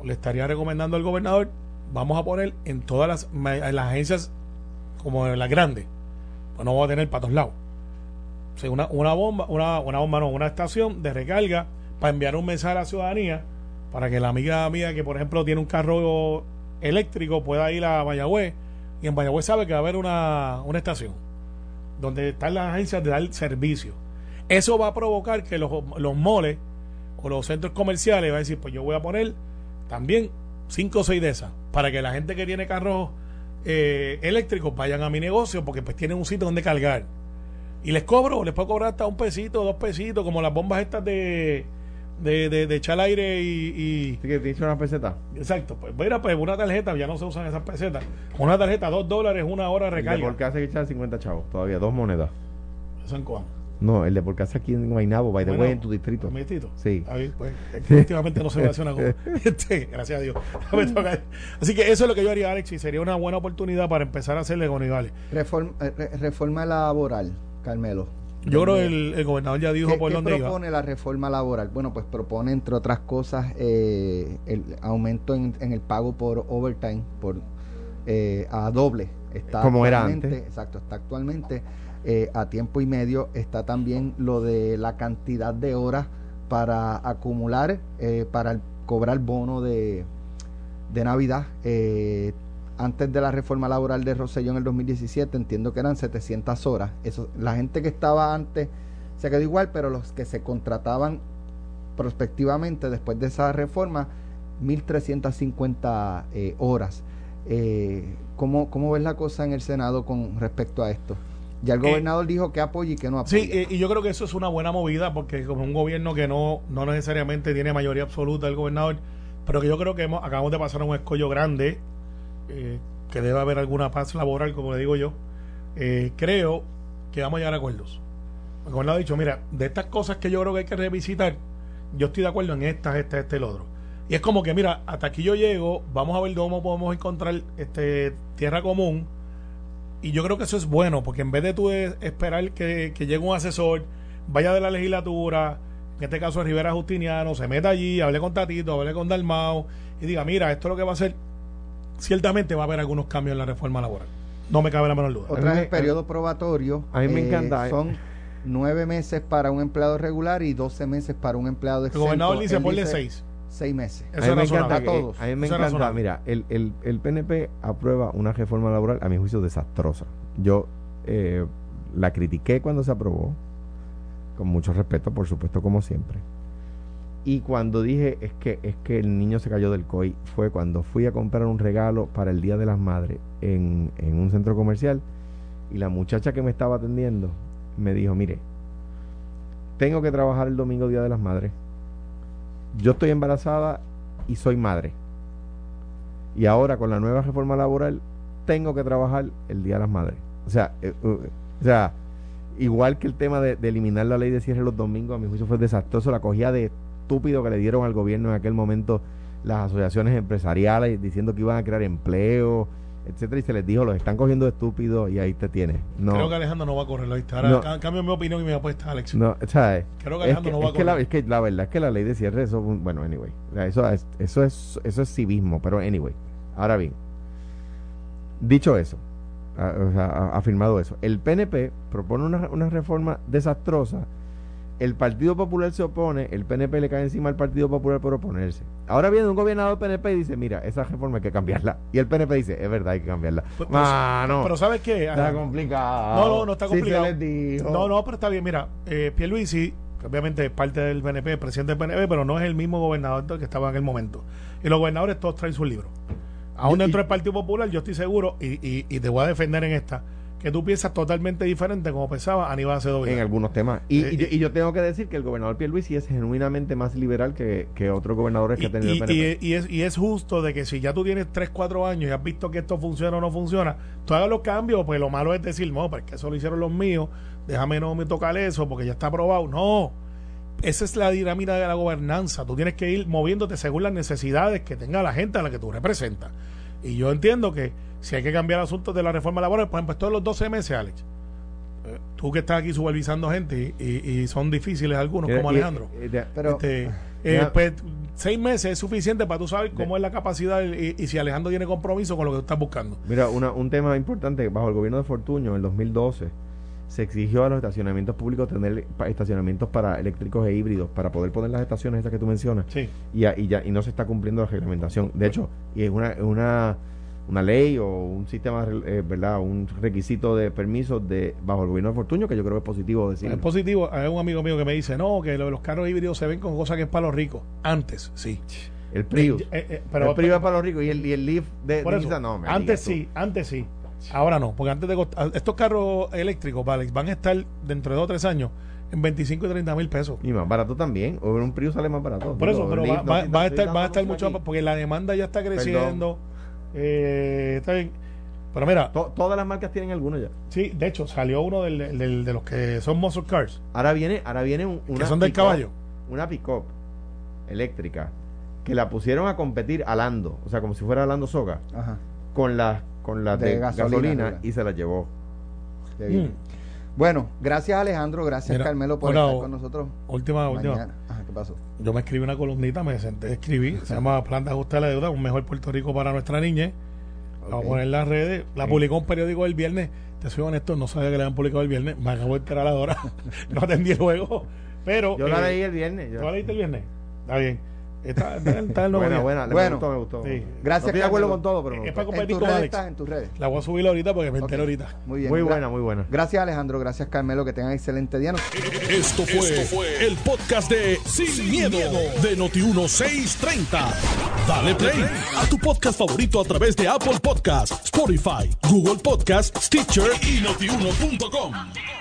le estaría recomendando al gobernador, vamos a poner en todas las, en las agencias como en las grandes, pues no vamos a tener para todos lados. una, una bomba, una bomba no, una estación de recarga para enviar un mensaje a la ciudadanía para que la amiga mía que por ejemplo tiene un carro eléctrico pueda ir a Mayagüez y en Mayagüez sabe que va a haber una, estación donde están las agencias de dar servicio. Eso va a provocar que los, los moles o los centros comerciales van a decir, pues yo voy a poner también cinco o seis de esas para que la gente que tiene carros eh, eléctricos vayan a mi negocio porque pues tienen un sitio donde cargar. Y les cobro, les puedo cobrar hasta un pesito, dos pesitos, como las bombas estas de, de, de, de echar aire y. y
que te hizo una peseta.
Exacto, pues mira, pues una tarjeta, ya no se usan esas pesetas. Una tarjeta, dos dólares, una hora de recarga.
¿Por qué hace que echar 50 chavos? Todavía, dos monedas.
Eso en
No, el de por casa aquí en Guaynabo, by the way, en tu distrito.
¿En mi distrito?
Sí.
A ver, pues, últimamente no se me hace una cosa. Este, gracias a Dios. Así que eso es lo que yo haría, Alex, y sería una buena oportunidad para empezar a hacerle con
Reforma, eh, reforma laboral, Carmelo.
Yo creo que el, gobernador ya dijo por dónde
iba. ¿Qué propone la reforma laboral? Bueno, pues propone, entre otras cosas, eh, el aumento en, el pago por overtime, por eh, a doble.
Está Como era antes.
Exacto, está actualmente eh, a tiempo y medio está también lo de la cantidad de horas para acumular, eh, para cobrar bono de, de Navidad. Eh, antes de la reforma laboral de Rosselló en el 2017, entiendo que eran 700 horas. Eso, la gente que estaba antes se quedó igual, pero los que se contrataban prospectivamente después de esa reforma, 1.350 horas. ¿cómo, ¿Cómo ves la cosa en el Senado con respecto a esto? Ya el eh, gobernador dijo que apoya y que no apoya.
Sí, eh, y yo creo que eso es una buena movida porque como un gobierno que no, no necesariamente tiene mayoría absoluta el gobernador, pero que yo creo que hemos, acabamos de pasar a un escollo grande, eh, que debe haber alguna paz laboral, como le digo yo, creo que vamos a llegar a acuerdos. El gobernador ha dicho, mira, de estas cosas que yo creo que hay que revisitar, yo estoy de acuerdo en estas, este, este, el otro. Y es como que, mira, hasta aquí yo llego, vamos a ver cómo podemos encontrar este tierra común y yo creo que eso es bueno, porque en vez de tú esperar que, llegue un asesor, vaya de la legislatura, en este caso Rivera Justiniano, se meta allí, hable con Tatito, hable con Dalmao y diga, mira, esto es lo que va a hacer, ciertamente va a haber algunos cambios en la reforma laboral. No me cabe la menor duda.
Otra es el periodo probatorio.
A mí me encanta.
Eh, son nueve meses para un empleado regular y doce meses para un empleado
exento. El gobernador dice, ponle seis
seis meses.
a mí me encanta, a todos. a mí me encanta, mira, el, el, el, PNP aprueba una reforma laboral, a mi juicio, desastrosa. Yo eh, la critiqué cuando se aprobó, con mucho respeto, por supuesto, como siempre. Y cuando dije es que es que el niño se cayó del COI, fue cuando fui a comprar un regalo para el Día de las Madres en, en un centro comercial y la muchacha que me estaba atendiendo me dijo, mire, tengo que trabajar el domingo Día de las Madres yo estoy embarazada y soy madre. Y ahora con la nueva reforma laboral tengo que trabajar el Día de las Madres. O sea, eh, uh, o sea igual que el tema de, eliminar la ley de cierre los domingos, a mi juicio fue desastroso, la cogía de estúpido que le dieron al gobierno en aquel momento las asociaciones empresariales diciendo que iban a crear empleo, etcétera, y se les dijo, los están cogiendo estúpidos y ahí te tienes.
No, Creo que Alejandro no va a correr, Ahora cambio mi opinión y mi apuesta, Alex.
No,
¿sabes? Creo que Alejandro no va a correr.
la, es que la verdad es que la ley de cierre, eso, bueno, anyway, eso, eso, es, eso es civismo, pero anyway. Ahora bien, dicho eso, ha, afirmado eso, el PNP propone una, una reforma desastrosa el Partido Popular se opone, el PNP le cae encima al Partido Popular por oponerse. Ahora viene un gobernador PNP y dice, mira, esa reforma hay que cambiarla. Y el PNP dice, es verdad, hay que cambiarla.
Pues, pues, no. Pero ¿sabes qué?
Está complicado.
No, no, no está complicado. No, no, pero está bien. Mira, eh, Pierluisi, que obviamente es parte del PNP, presidente del PNP, pero no es el mismo gobernador que estaba en el momento. Y los gobernadores todos traen sus libros. Aún dentro del Partido Popular, yo estoy seguro, y, y, y te voy a defender en esta, que tú piensas totalmente diferente como pensaba Aníbal Acevedo
En algunos temas. Y, y, eh, yo, tengo que decir que el gobernador Pierluisi es genuinamente más liberal que, que otros gobernadores que ha tenido
el PNP. Y, es, y es justo de que si ya tú tienes 3, 4 años y has visto que esto funciona o no funciona, tú hagas los cambios, pues lo malo es decir, no, porque eso lo hicieron los míos, déjame no me tocar eso porque ya está aprobado. No. Esa es la dinámica de la gobernanza. Tú tienes que ir moviéndote según las necesidades que tenga la gente a la que tú representas. Y yo entiendo que si hay que cambiar asuntos de la reforma laboral, por ejemplo, todos los 12 meses, Alex. Eh, tú que estás aquí supervisando gente y, son difíciles algunos, como Alejandro. pero, este, eh, pues, seis meses es suficiente para tú saber cómo es la capacidad y, si Alejandro tiene compromiso con lo que tú estás buscando.
Mira, una, un tema importante, bajo el gobierno de Fortuño, en el 2012, se exigió a los estacionamientos públicos tener estacionamientos para eléctricos e híbridos para poder poner las estaciones esas que tú mencionas.
Sí.
Y, y, ya, y no se está cumpliendo la reglamentación. De hecho, y es una, una una ley o un sistema, eh, ¿verdad? Un requisito de permisos de bajo el gobierno de Fortuño, que yo creo que es positivo decir.
Es positivo. Hay un amigo mío que me dice, no, que los carros híbridos se ven con cosas que es para los ricos. Antes, sí.
El Prius. Eh, eh, pero, el Prius es para los ricos y el, y el Leaf de,
no. antes sí, antes sí. Ahora no, porque antes de estos carros eléctricos, vale, van a estar dentro de dos o tres años en 25 y 30 mil pesos.
Y más barato también. O un Prius sale más barato.
Por eso, pero va, a estar, va a estar mucho porque la demanda ya está creciendo. Eh, está bien. Pero mira,
todas las marcas tienen alguno ya.
Sí, de hecho, salió uno del, del, de los que son muscle cars.
Ahora viene, ahora viene una.
Que son del caballo.
Una pick-up eléctrica que la pusieron a competir alando, o sea, como si fuera alando soga,
Ajá.
con las con las de, gasolina, y se la llevó.
Mm. Bueno, gracias Alejandro, gracias Carmelo por estar con nosotros.
Última, última.
¿Qué pasó?
Yo me escribí una columnita, me senté, escribí, se llama Plan de Ajuste a la Deuda, un mejor Puerto Rico para nuestra niña. Vamos a poner en las redes. La publicó un periódico el viernes. Te soy honesto, no sabía que le habían publicado el viernes. Me acabo de enterar ahora. no atendí el juego. Pero.
Yo la eh, leí el viernes.
¿Tú la leíste el viernes? Está bien. Está,
está, el buena, buena,
bueno, me gustó, me gustó. Sí. Gracias. No
estoy de acuerdo con todo, pero.
Es para competir con Alex.
en tus redes.
La voy a subir ahorita porque me entero ahorita.
Muy bien.
Muy buena, muy buena.
Gracias, Alejandro. Gracias, Carmelo. Que tengan excelente día.
Esto fue, Esto fue el podcast de Sin, miedo, de Noti1630. Dale play a tu podcast favorito a través de Apple Podcasts, Spotify, Google Podcasts, Stitcher y notiuno.com.